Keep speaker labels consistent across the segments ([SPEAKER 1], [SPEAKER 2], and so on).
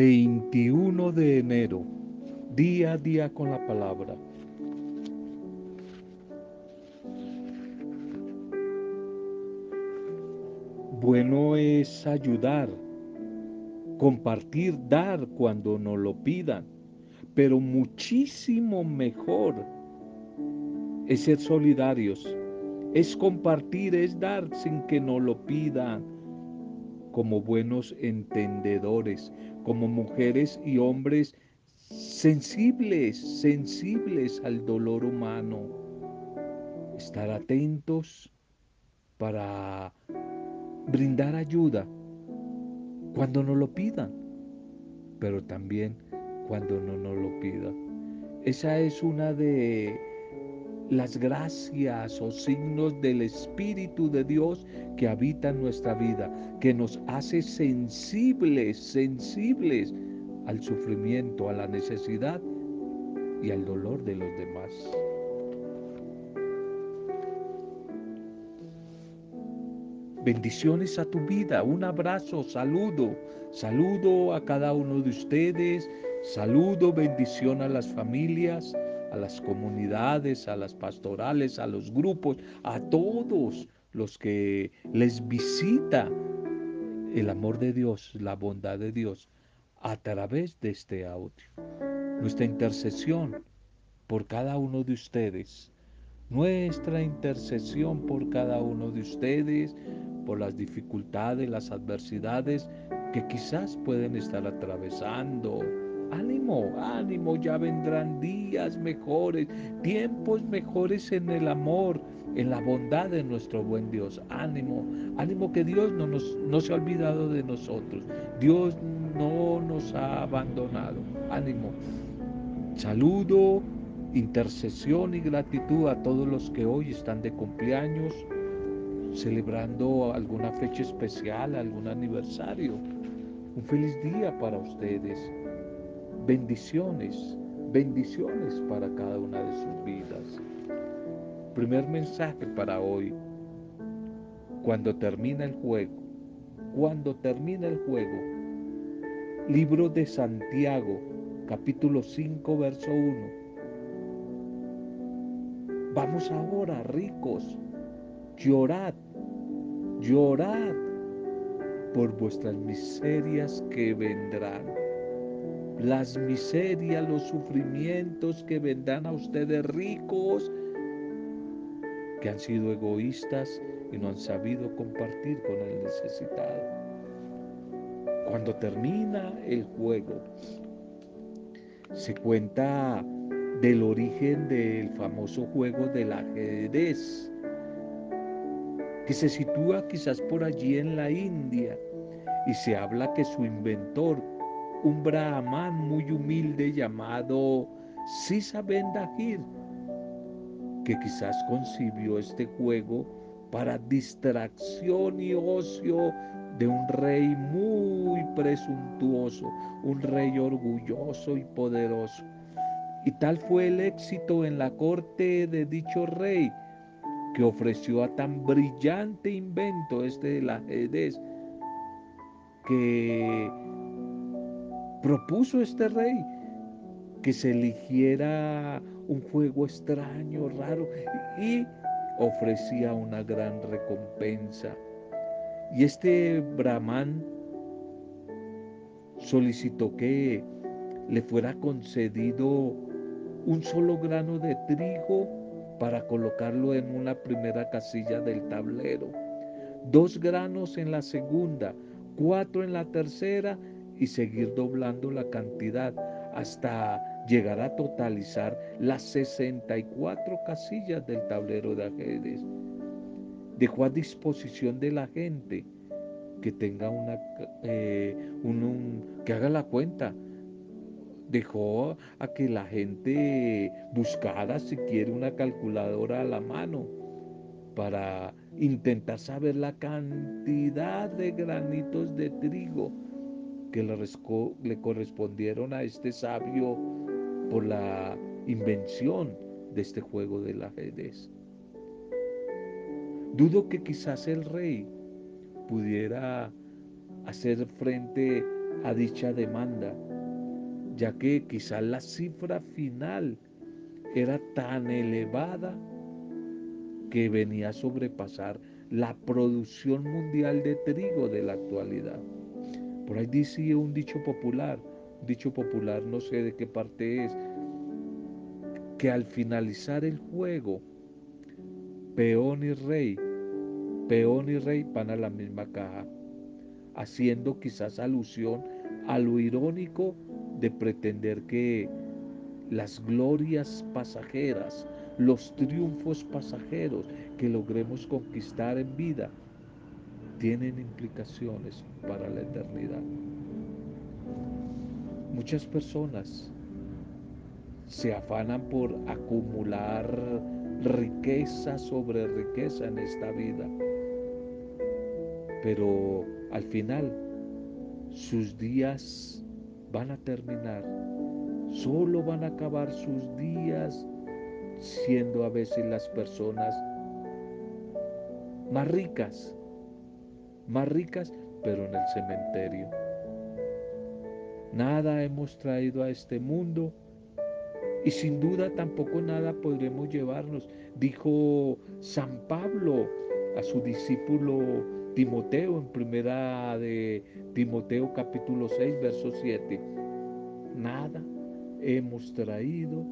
[SPEAKER 1] 21 de enero, día a día con la palabra. Bueno es ayudar, compartir, dar cuando nos lo pidan, pero muchísimo mejor es ser solidarios, es compartir, es dar sin que nos lo pidan como buenos entendedores, como mujeres y hombres sensibles, sensibles al dolor humano. Estar atentos para brindar ayuda cuando nos lo pidan, pero también cuando no nos lo pidan. Esa es una de las gracias o signos del Espíritu de Dios que habita en nuestra vida, que nos hace sensibles, sensibles al sufrimiento, a la necesidad y al dolor de los demás. Bendiciones a tu vida, un abrazo, saludo, saludo a cada uno de ustedes, saludo, bendición a las familias a las comunidades, a las pastorales, a los grupos, a todos los que les visita el amor de Dios, la bondad de Dios a través de este audio. Nuestra intercesión por cada uno de ustedes, nuestra intercesión por cada uno de ustedes, por las dificultades, las adversidades que quizás pueden estar atravesando Ánimo, ánimo, ya vendrán días mejores, tiempos mejores en el amor, en la bondad de nuestro buen Dios. Ánimo, ánimo que Dios no, nos, no se ha olvidado de nosotros. Dios no nos ha abandonado. Ánimo. Saludo, intercesión y gratitud a todos los que hoy están de cumpleaños, celebrando alguna fecha especial, algún aniversario. Un feliz día para ustedes bendiciones, bendiciones para cada una de sus vidas. Primer mensaje para hoy. Cuando termina el juego, cuando termina el juego. Libro de Santiago, capítulo 5, verso 1. Vamos ahora, ricos, llorad, llorad por vuestras miserias que vendrán las miserias, los sufrimientos que vendrán a ustedes ricos, que han sido egoístas y no han sabido compartir con el necesitado. Cuando termina el juego, se cuenta del origen del famoso juego del ajedrez, que se sitúa quizás por allí en la India y se habla que su inventor, un brahman muy humilde llamado Sisa Bendahir, que quizás concibió este juego para distracción y ocio de un rey muy presuntuoso, un rey orgulloso y poderoso. Y tal fue el éxito en la corte de dicho rey, que ofreció a tan brillante invento este del ajedrez, que propuso este rey que se eligiera un juego extraño, raro, y ofrecía una gran recompensa. Y este Brahman solicitó que le fuera concedido un solo grano de trigo para colocarlo en una primera casilla del tablero, dos granos en la segunda, cuatro en la tercera y seguir doblando la cantidad hasta llegar a totalizar las 64 casillas del tablero de ajedrez. Dejó a disposición de la gente que tenga una, eh, que haga la cuenta. Dejó a que la gente buscara si quiere una calculadora a la mano para intentar saber la cantidad de granitos de trigo que le, correspondieron a este sabio por la invención de este juego del ajedrez. Dudo que quizás el rey pudiera hacer frente a dicha demanda, ya que quizás la cifra final era tan elevada que venía a sobrepasar la producción mundial de trigo de la actualidad. Por ahí dice un dicho popular, dicho popular no sé de qué parte es, que al finalizar el juego, peón y rey, peón y rey van a la misma caja, haciendo quizás alusión a lo irónico de pretender que las glorias pasajeras, los triunfos pasajeros que logremos conquistar en vida, tienen implicaciones para la eternidad. Muchas personas se afanan por acumular riqueza sobre riqueza en esta vida, pero al final sus días van a terminar, solo van a acabar sus días siendo a veces las personas más ricas, más ricas, pero en el cementerio. Nada hemos traído a este mundo y sin duda tampoco nada podremos llevarnos. Dijo San Pablo a su discípulo Timoteo en primera de Timoteo capítulo 6 verso 7. Nada hemos traído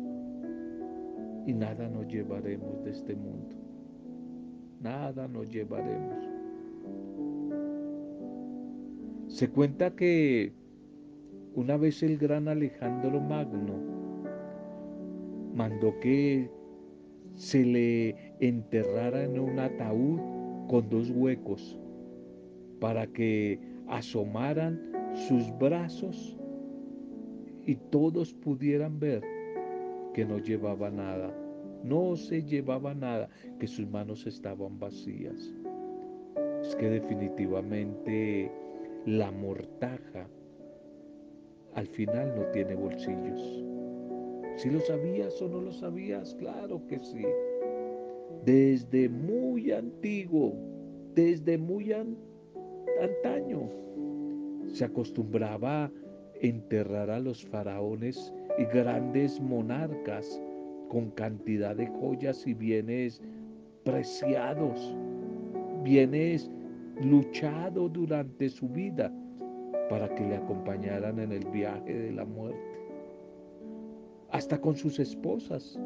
[SPEAKER 1] y nada nos llevaremos de este mundo. Nada nos llevaremos. Se cuenta que una vez el gran Alejandro Magno mandó que se le enterrara en un ataúd con dos huecos para que asomaran sus brazos y todos pudieran ver que no llevaba nada, no se llevaba nada, que sus manos estaban vacías. Es que definitivamente la mortaja al final no tiene bolsillos. Si lo sabías o no lo sabías, claro que sí. Desde muy antiguo, desde muy antaño, se acostumbraba enterrar a los faraones y grandes monarcas con cantidad de joyas y bienes preciados, bienes luchados durante su vida para que le acompañaran en el viaje de la muerte. Hasta con sus esposas.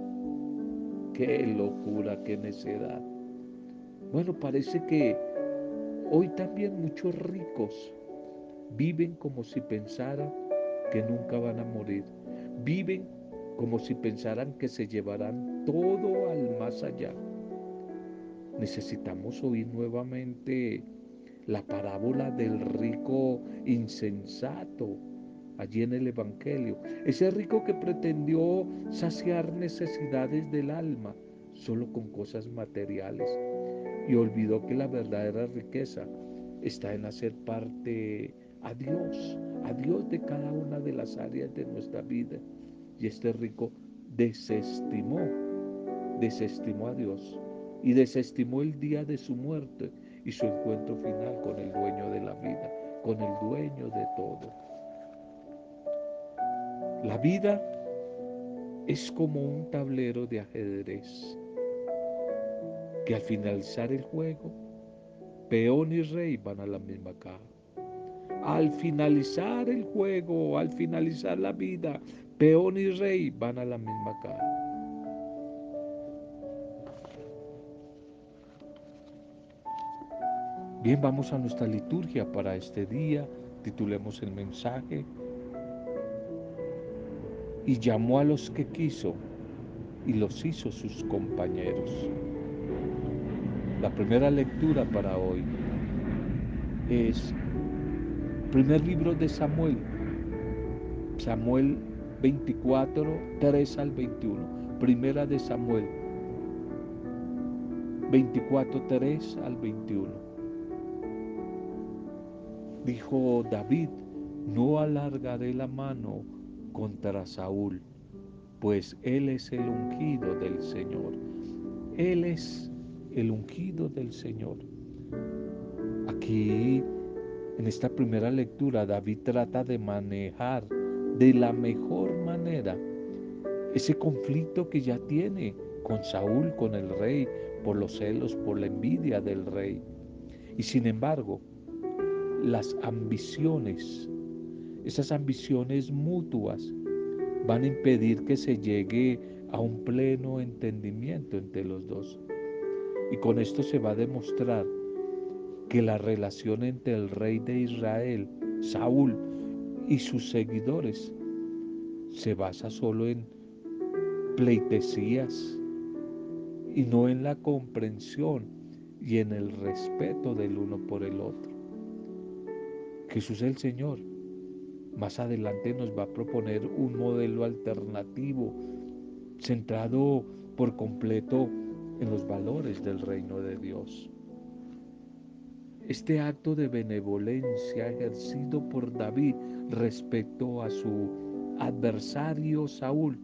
[SPEAKER 1] Qué locura, qué necedad. Bueno, parece que hoy también muchos ricos viven como si pensaran que nunca van a morir. Viven como si pensaran que se llevarán todo al más allá. Necesitamos oír nuevamente la parábola del rico insensato allí en el Evangelio. Ese rico que pretendió saciar necesidades del alma solo con cosas materiales y olvidó que la verdadera riqueza está en hacer parte a Dios, a Dios de cada una de las áreas de nuestra vida. Y este rico desestimó, desestimó a Dios y desestimó el día de su muerte y su encuentro final con el dueño de la vida, con el dueño de todo. La vida es como un tablero de ajedrez que al finalizar el juego, peón y rey van a la misma caja. Al finalizar el juego, al finalizar la vida, peón y rey van a la misma caja. Bien, vamos a nuestra liturgia para este día. Titulemos el mensaje. Y llamó a los que quiso y los hizo sus compañeros. La primera lectura para hoy es primer libro de Samuel, Samuel 24, 3 al 21. Primera de Samuel 24, 3 al 21. Dijo David, no alargaré la mano contra Saúl, pues él es el ungido del Señor. Él es el ungido del Señor. Aquí En esta primera lectura David trata de manejar de la mejor manera ese conflicto que ya tiene con Saúl, con el rey, por los celos, por la envidia del rey. Y sin embargo, las ambiciones, esas ambiciones mutuas, van a impedir que se llegue a un pleno entendimiento entre los dos. Y con esto se va a demostrar que la relación entre el rey de Israel, Saúl, y sus seguidores se basa solo en pleitesías y no en la comprensión y en el respeto del uno por el otro. Jesús el Señor más adelante nos va a proponer un modelo alternativo centrado por completo en los valores del reino de Dios. Este acto de benevolencia ejercido por David respecto a su adversario Saúl,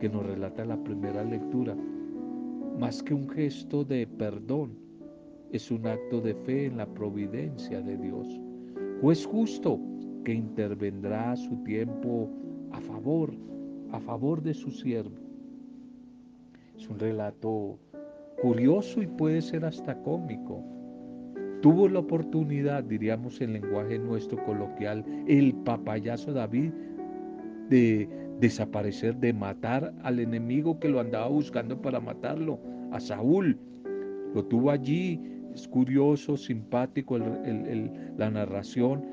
[SPEAKER 1] que nos relata la primera lectura, más que un gesto de perdón, es un acto de fe en la providencia de Dios. Juez justo que intervendrá su tiempo a favor, a favor de su siervo. Es un relato curioso y puede ser hasta cómico. Tuvo la oportunidad, diríamos en lenguaje nuestro coloquial, el papayazo David de desaparecer, de matar al enemigo que lo andaba buscando para matarlo, a Saúl. Lo tuvo allí, es curioso, simpático la narración.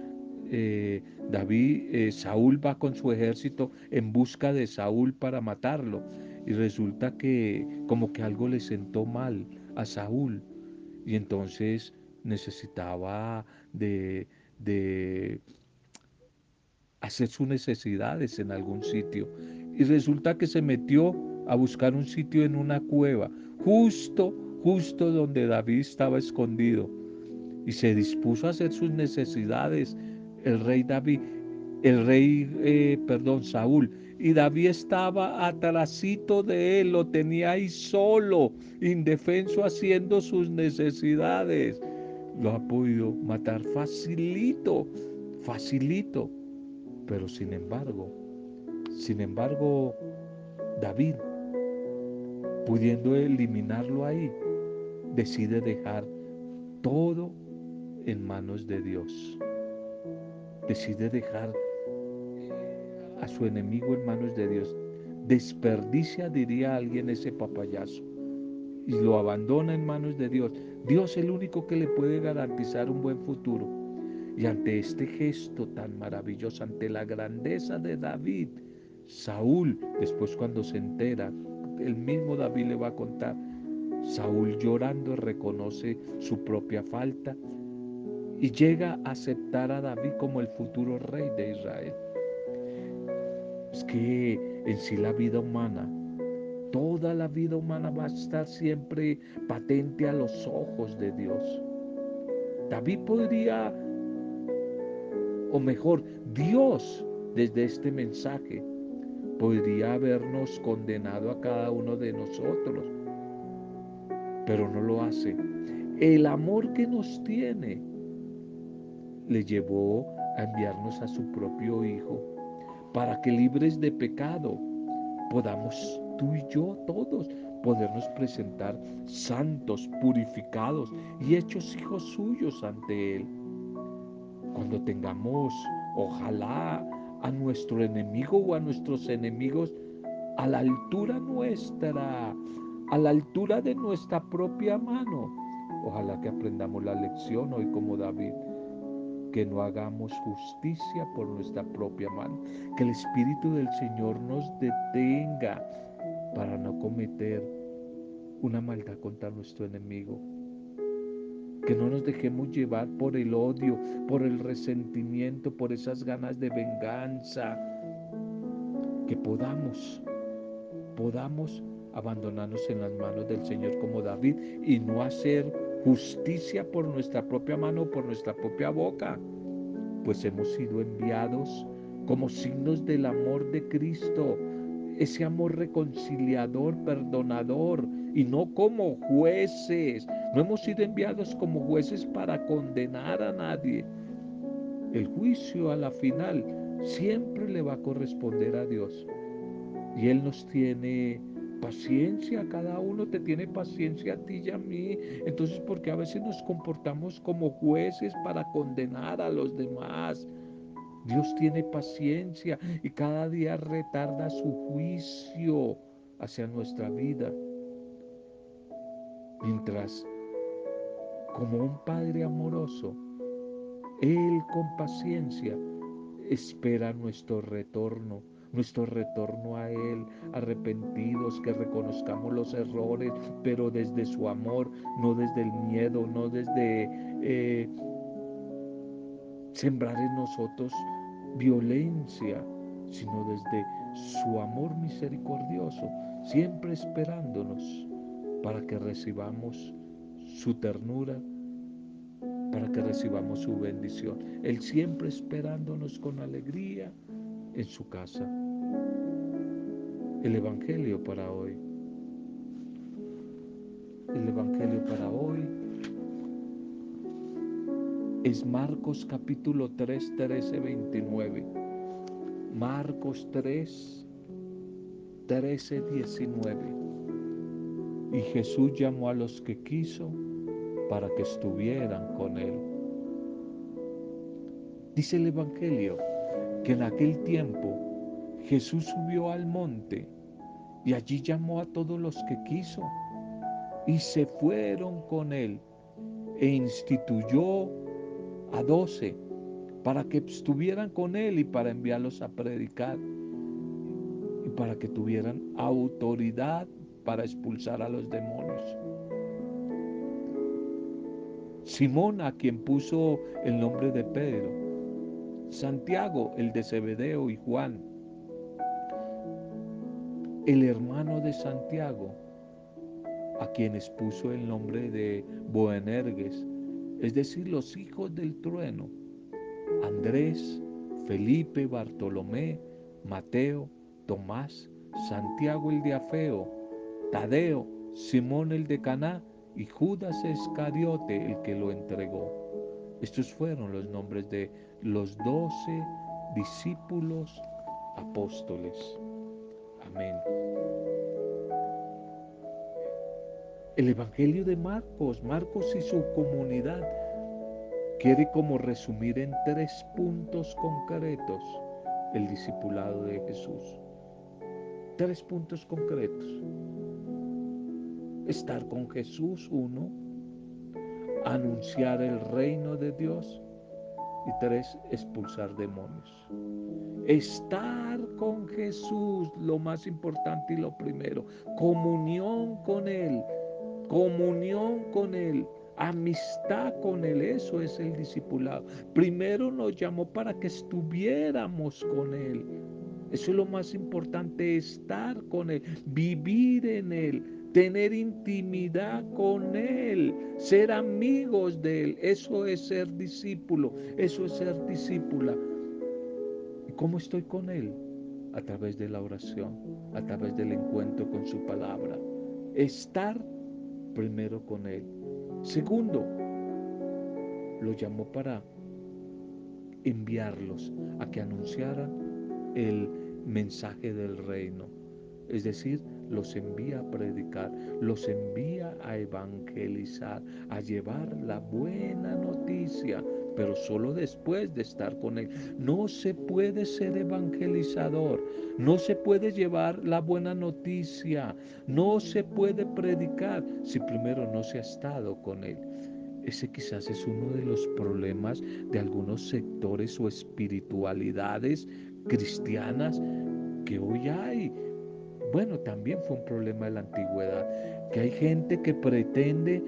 [SPEAKER 1] Eh, David, eh, Saúl va con su ejército en busca de Saúl para matarlo. Y resulta que como que algo le sentó mal a Saúl. Y entonces necesitaba de, de hacer sus necesidades en algún sitio. Y resulta que se metió a buscar un sitio en una cueva, justo, justo donde David estaba escondido. Y se dispuso a hacer sus necesidades el rey David, el rey, eh, perdón, Saúl. Y David estaba atrasito de él, lo tenía ahí solo, indefenso, haciendo sus necesidades. Lo ha podido matar facilito, facilito. Pero sin embargo, sin embargo, David, pudiendo eliminarlo ahí, decide dejar todo en manos de Dios. Decide dejar a su enemigo en manos de Dios. Desperdicia, diría alguien, ese papayazo y lo abandona en manos de Dios. Dios es el único que le puede garantizar un buen futuro. Y ante este gesto tan maravilloso, ante la grandeza de David, Saúl, después cuando se entera, el mismo David le va a contar, Saúl llorando reconoce su propia falta y llega a aceptar a David como el futuro rey de Israel. Es que en sí la vida humana, toda la vida humana va a estar siempre patente a los ojos de Dios. David podría o mejor, Dios desde este mensaje podría habernos condenado a cada uno de nosotros, pero no lo hace. El amor que nos tiene le llevó a enviarnos a su propio Hijo para que libres de pecado podamos tú y yo todos podernos presentar santos, purificados y hechos hijos suyos ante Él cuando tengamos, ojalá, a nuestro enemigo o a nuestros enemigos a la altura nuestra, a la altura de nuestra propia mano. Ojalá que aprendamos la lección hoy como David, que no hagamos justicia por nuestra propia mano, que el Espíritu del Señor nos detenga para no cometer una maldad contra nuestro enemigo. Que no nos dejemos llevar por el odio, por el resentimiento, por esas ganas de venganza, que podamos, podamos abandonarnos en las manos del Señor como David y no hacer justicia por nuestra propia mano, por nuestra propia boca, pues hemos sido enviados como signos del amor de Cristo, ese amor reconciliador, perdonador, y no como jueces. No hemos sido enviados como jueces para condenar a nadie, el juicio a la final siempre le va a corresponder a Dios. Y Él nos tiene paciencia, cada uno te tiene paciencia a ti y a mí. Entonces, porque a veces nos comportamos como jueces para condenar a los demás. Dios tiene paciencia y cada día retarda su juicio hacia nuestra vida. Mientras, como un Padre amoroso, Él con paciencia espera nuestro retorno nuestro retorno a Él, arrepentidos, que reconozcamos los errores, pero desde su amor, no desde el miedo, no desde eh, sembrar en nosotros violencia, sino desde su amor misericordioso, siempre esperándonos para que recibamos su ternura, para que recibamos su bendición. Él siempre esperándonos con alegría en su casa el Evangelio para hoy. El Evangelio para hoy es Marcos capítulo 3, 13, 29. Marcos 3, 13, 19. Y Jesús llamó a los que quiso para que estuvieran con él. Dice el Evangelio que en aquel tiempo Jesús subió al monte y allí llamó a todos los que quiso y se fueron con él e instituyó a doce para que estuvieran con él y para enviarlos a predicar y para que tuvieran autoridad para expulsar a los demonios. Simón, a quien puso el nombre de Pedro, Santiago, el de Zebedeo y Juan, el hermano de Santiago, a quienes puso el nombre de Boanerges, es decir, los hijos del trueno, Andrés, Felipe, Bartolomé, Mateo, Tomás, Santiago el de Afeo, Tadeo, Simón el de Caná y Judas Escariote el que lo entregó. Estos fueron los nombres de los doce discípulos apóstoles. El Evangelio de Marcos, Marcos y su comunidad, quiere como resumir en tres puntos concretos el discipulado de Jesús. Tres puntos concretos. Estar con Jesús, uno. Anunciar el reino de Dios. Y tres, expulsar demonios. Estar con Jesús, lo más importante y lo primero. Comunión con Él, comunión con Él, amistad con Él. Eso es el discipulado. Primero nos llamó para que estuviéramos con Él. Eso es lo más importante, estar con Él, vivir en Él, tener intimidad con Él, ser amigos de Él. Eso es ser discípulo, eso es ser discípula. ¿Cómo estoy con Él? A través de la oración, a través del encuentro con su palabra. Estar primero con Él. Segundo, lo llamó para enviarlos a que anunciaran el mensaje del reino. Es decir, los envía a predicar, los envía a evangelizar, a llevar la buena noticia pero solo después de estar con Él. No se puede ser evangelizador, no se puede llevar la buena noticia, no se puede predicar si primero no se ha estado con Él. Ese quizás es uno de los problemas de algunos sectores o espiritualidades cristianas que hoy hay. Bueno, también fue un problema de la antigüedad, que hay gente que pretende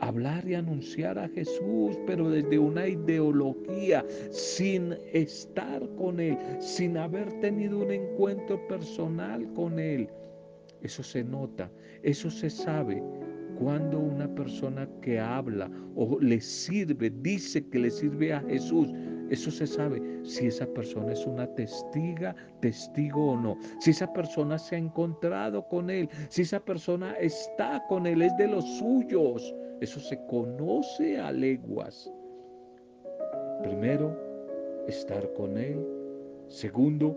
[SPEAKER 1] hablar y anunciar a Jesús, pero desde una ideología, sin estar con Él, sin haber tenido un encuentro personal con Él. Eso se nota, eso se sabe cuando una persona que habla o le sirve, dice que le sirve a Jesús, eso se sabe si esa persona es una testiga, testigo o no. Si esa persona se ha encontrado con Él, si esa persona está con Él, es de los suyos. Eso se conoce a leguas. Primero, estar con Él. Segundo,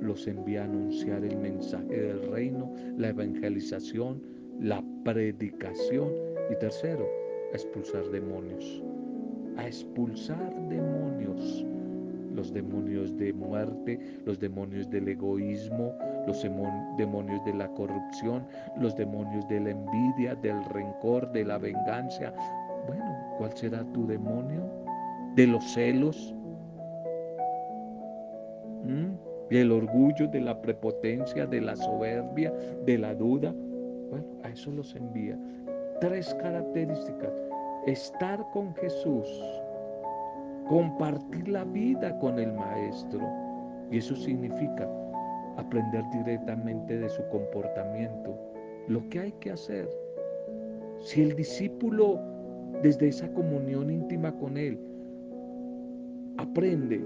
[SPEAKER 1] los envía a anunciar el mensaje del reino, la evangelización, la predicación. Y tercero, expulsar demonios. A expulsar demonios los demonios de muerte, los demonios del egoísmo, los demonios de la corrupción, los demonios de la envidia, del rencor, de la venganza. Bueno, ¿cuál será tu demonio? ¿De los celos? ¿Mm? ¿Del orgullo, de la prepotencia, de la soberbia, de la duda? Bueno, a eso los envía. Tres características. Estar con Jesús compartir la vida con el maestro. Y eso significa aprender directamente de su comportamiento, lo que hay que hacer. Si el discípulo, desde esa comunión íntima con él, aprende,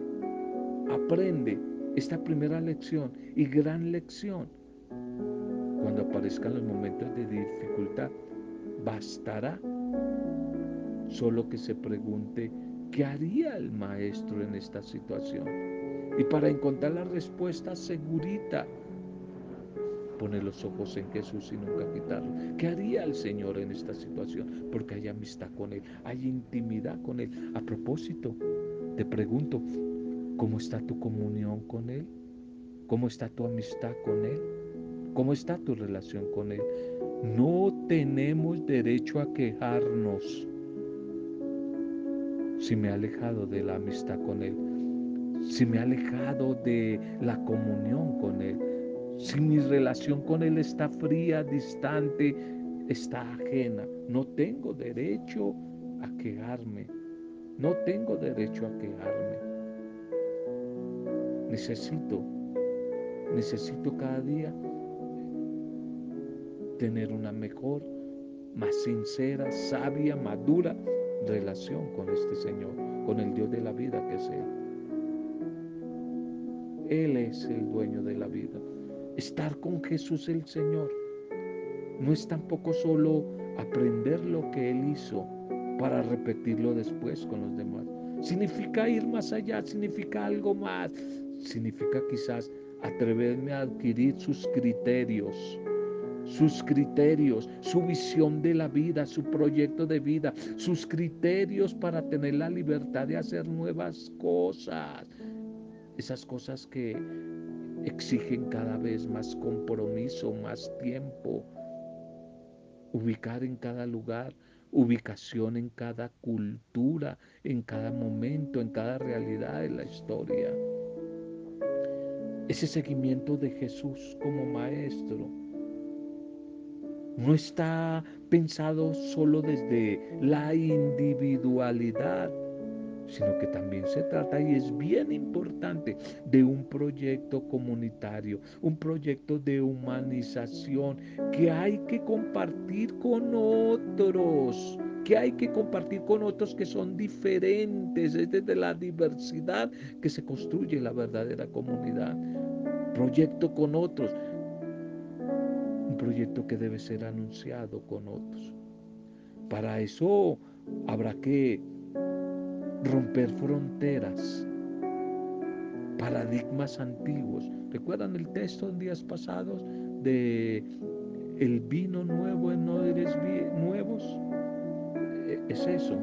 [SPEAKER 1] aprende esta primera lección y gran lección, cuando aparezcan los momentos de dificultad, bastará solo que se pregunte ¿Qué haría el maestro en esta situación? Y para encontrar la respuesta segurita, pone los ojos en Jesús y nunca quitarlo. ¿Qué haría el Señor en esta situación? Porque hay amistad con Él, hay intimidad con Él. A propósito, te pregunto, ¿cómo está tu comunión con Él? ¿Cómo está tu amistad con Él? ¿Cómo está tu relación con Él? No tenemos derecho a quejarnos si me he alejado de la amistad con Él, si me he alejado de la comunión con Él, si mi relación con Él está fría, distante, está ajena, no tengo derecho a quejarme, no tengo derecho a quejarme. Necesito, necesito cada día tener una mejor, más sincera, sabia, madura relación con este Señor, con el Dios de la vida que es Él. Él es el dueño de la vida. Estar con Jesús el Señor no es tampoco solo aprender lo que Él hizo para repetirlo después con los demás. Significa ir más allá, significa algo más. Significa quizás atreverme a adquirir sus criterios sus criterios, su visión de la vida, su proyecto de vida, sus criterios para tener la libertad de hacer nuevas cosas. Esas cosas que exigen cada vez más compromiso, más tiempo. Ubicar en cada lugar, ubicación en cada cultura, en cada momento, en cada realidad de la historia. Ese seguimiento de Jesús como maestro no está pensado solo desde la individualidad, sino que también se trata, y es bien importante, de un proyecto comunitario, un proyecto de humanización que hay que compartir con otros, que hay que compartir con otros que son diferentes, es desde la diversidad que se construye la verdadera comunidad. Proyecto con otros, proyecto que debe ser anunciado con otros. Para eso habrá que romper fronteras, paradigmas antiguos. ¿Recuerdan el texto en días pasados de el vino nuevo en odres nuevos? E, es eso,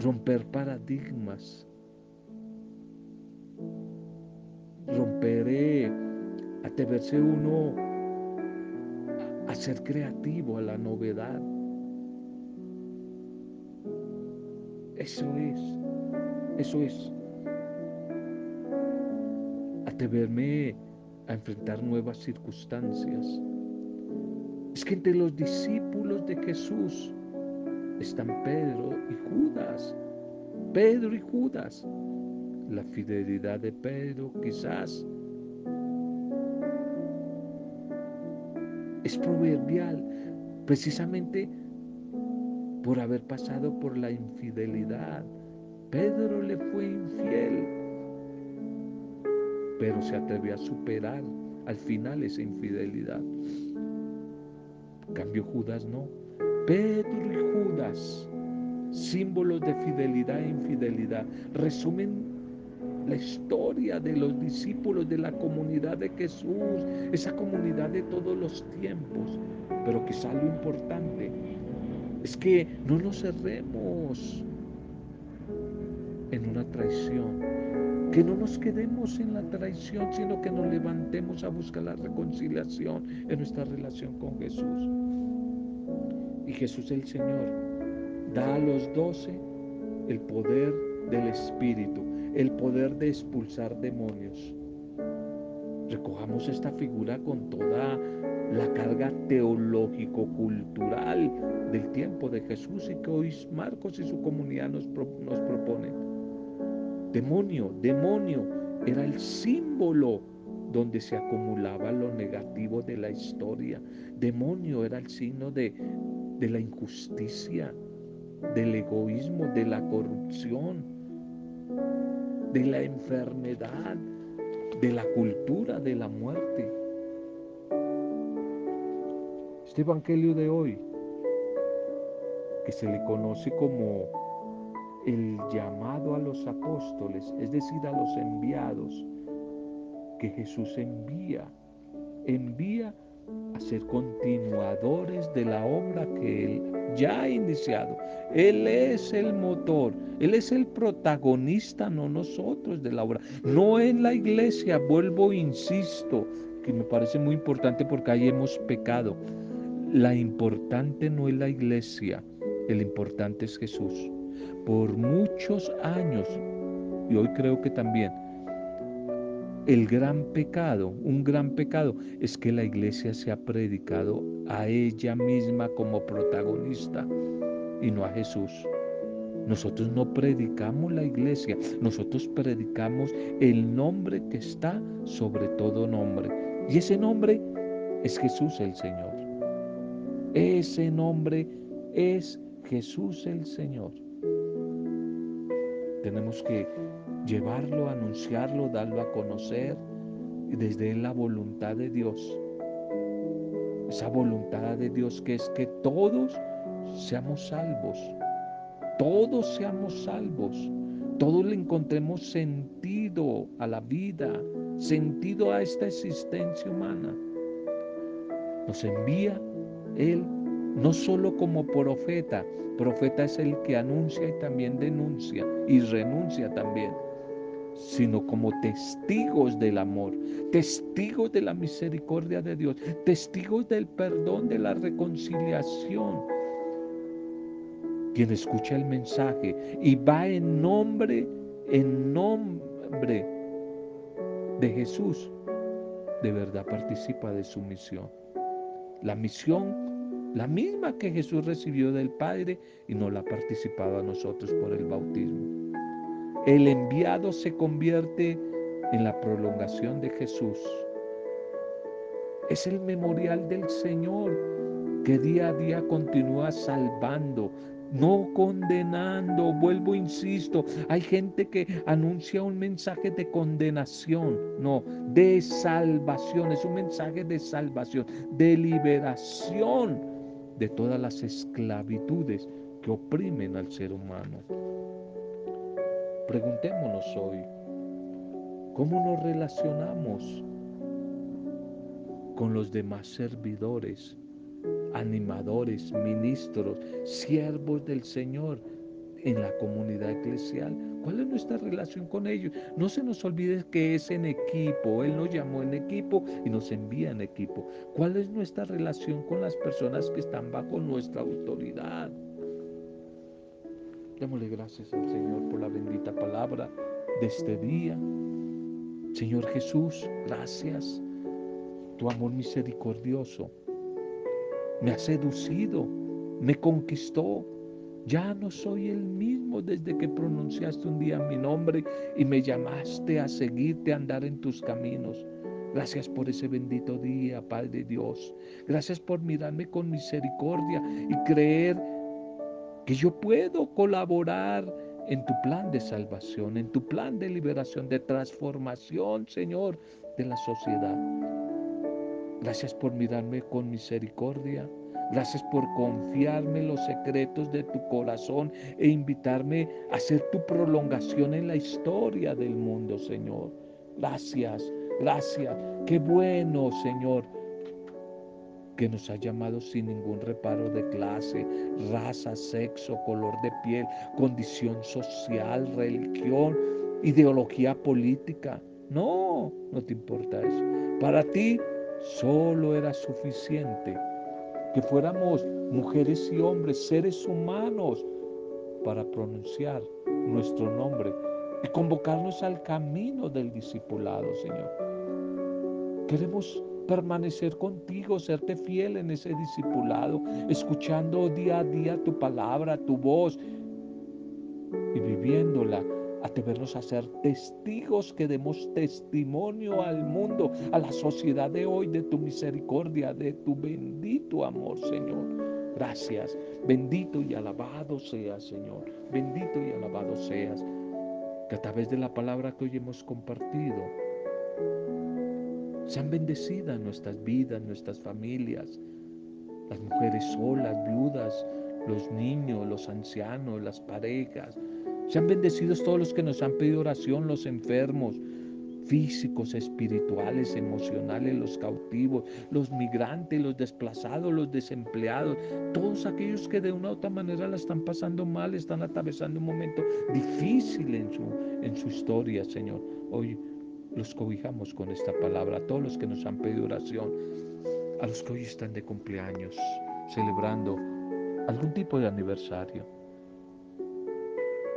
[SPEAKER 1] romper paradigmas, romper, eh, atreverse uno a ser creativo, a la novedad. Eso es, eso es. Atreverme a enfrentar nuevas circunstancias. Es que entre los discípulos de Jesús están Pedro y Judas. Pedro y Judas. La fidelidad de Pedro quizás es proverbial precisamente por haber pasado por la infidelidad. Pedro le fue infiel, pero se atrevió a superar al final esa infidelidad. cambio Judas no. Pedro y Judas símbolos de fidelidad e infidelidad. Resumen la historia de los discípulos de la comunidad de Jesús, esa comunidad de todos los tiempos. Pero quizá lo importante es que no nos cerremos en una traición, que no nos quedemos en la traición, sino que nos levantemos a buscar la reconciliación en nuestra relación con Jesús. Y Jesús el Señor da a los doce el poder del Espíritu, el poder de expulsar demonios. Recojamos esta figura con toda la carga teológico-cultural del tiempo de Jesús y que hoy Marcos y su comunidad nos, nos proponen. Demonio, demonio, era el símbolo donde se acumulaba lo negativo de la historia. Demonio era el signo de, de la injusticia, del egoísmo, de la corrupción, de la enfermedad, de la cultura de la muerte. Este Evangelio de hoy, que se le conoce como el llamado a los apóstoles, es decir, a los enviados, que Jesús envía, envía a ser continuadores de la obra que Él ya iniciado. Él es el motor, Él es el protagonista, no nosotros de la obra. No en la iglesia, vuelvo, insisto, que me parece muy importante porque ahí hemos pecado. La importante no es la iglesia, el importante es Jesús. Por muchos años, y hoy creo que también, el gran pecado, un gran pecado, es que la iglesia se ha predicado a ella misma como protagonista y no a Jesús. Nosotros no predicamos la iglesia, nosotros predicamos el nombre que está sobre todo nombre. Y ese nombre es Jesús el Señor. Ese nombre es Jesús el Señor. Tenemos que llevarlo, anunciarlo, darlo a conocer desde la voluntad de Dios. Esa voluntad de Dios que es que todos seamos salvos, todos seamos salvos, todos le encontremos sentido a la vida, sentido a esta existencia humana. Nos envía Él no solo como profeta, profeta es el que anuncia y también denuncia y renuncia también sino como testigos del amor, testigos de la misericordia de Dios, testigos del perdón, de la reconciliación. Quien escucha el mensaje y va en nombre, en nombre de Jesús, de verdad participa de su misión. La misión, la misma que Jesús recibió del Padre y no la ha participado a nosotros por el bautismo. El enviado se convierte en la prolongación de Jesús. Es el memorial del Señor que día a día continúa salvando, no condenando. Vuelvo, insisto, hay gente que anuncia un mensaje de condenación, no, de salvación. Es un mensaje de salvación, de liberación de todas las esclavitudes que oprimen al ser humano. Preguntémonos hoy, ¿cómo nos relacionamos con los demás servidores, animadores, ministros, siervos del Señor en la comunidad eclesial? ¿Cuál es nuestra relación con ellos? No se nos olvide que es en equipo. Él nos llamó en equipo y nos envía en equipo. ¿Cuál es nuestra relación con las personas que están bajo nuestra autoridad? Démosle gracias al Señor por la bendita palabra de este día. Señor Jesús, gracias. Tu amor misericordioso me ha seducido, me conquistó. Ya no soy el mismo desde que pronunciaste un día mi nombre y me llamaste a seguirte a andar en tus caminos. Gracias por ese bendito día, Padre Dios. Gracias por mirarme con misericordia y creer que yo puedo colaborar en tu plan de salvación, en tu plan de liberación, de transformación, Señor, de la sociedad. Gracias por mirarme con misericordia. Gracias por confiarme los secretos de tu corazón e invitarme a ser tu prolongación en la historia del mundo, Señor. Gracias, gracias. Qué bueno, Señor, que nos ha llamado sin ningún reparo de clase, raza, sexo, color de piel, condición social, religión, ideología política. No, no te importa eso. Para ti solo era suficiente que fuéramos mujeres y hombres, seres humanos, para pronunciar nuestro nombre y convocarnos al camino del discipulado, Señor. Queremos permanecer contigo, serte fiel en ese discipulado, escuchando día a día tu palabra, tu voz y viviéndola atrevernos a ser testigos que demos testimonio al mundo, a la sociedad de hoy de tu misericordia, de tu bendito amor, Señor. Gracias. Bendito y alabado seas, Señor. Bendito y alabado seas. Que a través de la palabra que hoy hemos compartido, sean bendecidas nuestras vidas, nuestras familias, las mujeres solas, viudas, los niños, los ancianos, las parejas. Sean bendecidos todos los que nos han pedido oración, los enfermos, físicos, espirituales, emocionales, los cautivos, los migrantes, los desplazados, los desempleados, todos aquellos que de una u otra manera la están pasando mal, están atravesando un momento difícil en su, en su historia, Señor. Hoy los cobijamos con esta palabra, a todos los que nos han pedido oración, a los que hoy están de cumpleaños, celebrando algún tipo de aniversario.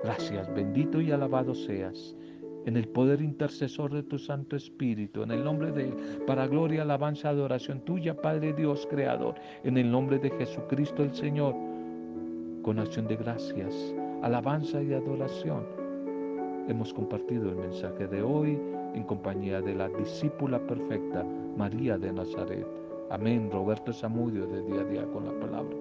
[SPEAKER 1] Gracias, bendito y alabado seas en el poder intercesor de tu Santo Espíritu, en el nombre de Él, para gloria, alabanza, adoración tuya, Padre Dios, Creador, en el nombre de Jesucristo el Señor, con acción de gracias, alabanza y adoración. Hemos compartido el mensaje de hoy en compañía de la discípula perfecta María de Nazaret. Amén. Roberto Zamudio de día a día con la palabra.